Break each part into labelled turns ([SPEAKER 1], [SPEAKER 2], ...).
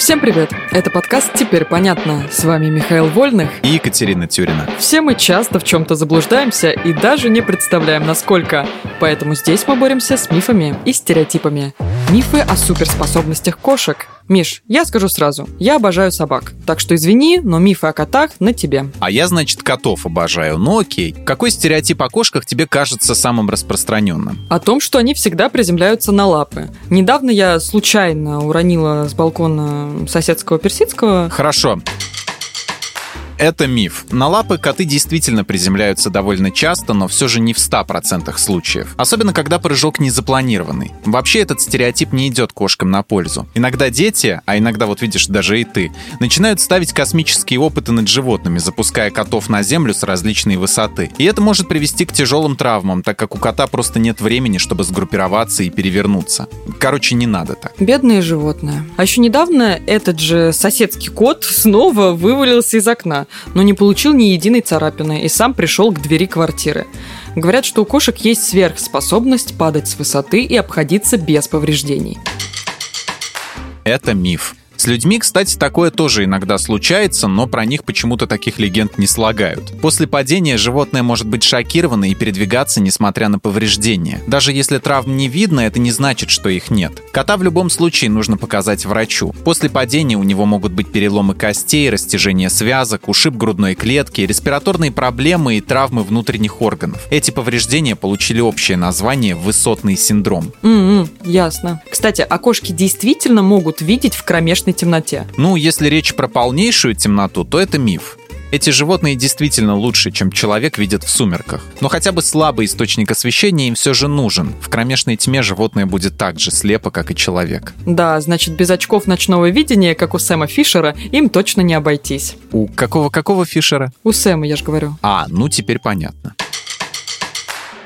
[SPEAKER 1] Всем привет! Это подкаст «Теперь понятно». С вами Михаил Вольных
[SPEAKER 2] и Екатерина Тюрина.
[SPEAKER 1] Все мы часто в чем-то заблуждаемся и даже не представляем, насколько. Поэтому здесь мы боремся с мифами и стереотипами. Мифы о суперспособностях кошек. Миш, я скажу сразу, я обожаю собак. Так что извини, но мифы о котах на тебе.
[SPEAKER 2] А я, значит, котов обожаю. Ну окей. Какой стереотип о кошках тебе кажется самым распространенным?
[SPEAKER 1] О том, что они всегда приземляются на лапы. Недавно я случайно уронила с балкона соседского персидского.
[SPEAKER 2] Хорошо это миф. На лапы коты действительно приземляются довольно часто, но все же не в 100% случаев. Особенно, когда прыжок не запланированный. Вообще этот стереотип не идет кошкам на пользу. Иногда дети, а иногда, вот видишь, даже и ты, начинают ставить космические опыты над животными, запуская котов на землю с различной высоты. И это может привести к тяжелым травмам, так как у кота просто нет времени, чтобы сгруппироваться и перевернуться. Короче, не надо так.
[SPEAKER 1] Бедные животные. А еще недавно этот же соседский кот снова вывалился из окна но не получил ни единой царапины и сам пришел к двери квартиры. Говорят, что у кошек есть сверхспособность падать с высоты и обходиться без повреждений.
[SPEAKER 2] Это миф. С людьми, кстати, такое тоже иногда случается, но про них почему-то таких легенд не слагают. После падения животное может быть шокировано и передвигаться, несмотря на повреждения. Даже если травм не видно, это не значит, что их нет. Кота в любом случае нужно показать врачу. После падения у него могут быть переломы костей, растяжение связок, ушиб грудной клетки, респираторные проблемы и травмы внутренних органов. Эти повреждения получили общее название «высотный синдром».
[SPEAKER 1] Mm-hmm, ясно. Кстати, а кошки действительно могут видеть в кромешной кромешной темноте.
[SPEAKER 2] Ну, если речь про полнейшую темноту, то это миф. Эти животные действительно лучше, чем человек видит в сумерках. Но хотя бы слабый источник освещения им все же нужен. В кромешной тьме животное будет так же слепо, как и человек.
[SPEAKER 1] Да, значит, без очков ночного видения, как у Сэма Фишера, им точно не обойтись.
[SPEAKER 2] У какого-какого Фишера?
[SPEAKER 1] У Сэма, я же говорю.
[SPEAKER 2] А, ну теперь понятно.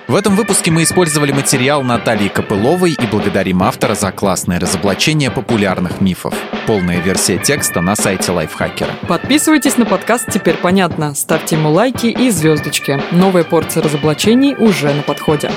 [SPEAKER 2] В этом выпуске мы использовали материал Натальи Копыловой и благодарим автора за классное разоблачение популярных мифов. Полная версия текста на сайте Лайфхакера.
[SPEAKER 1] Подписывайтесь на подкаст «Теперь понятно», ставьте ему лайки и звездочки. Новая порция разоблачений уже на подходе.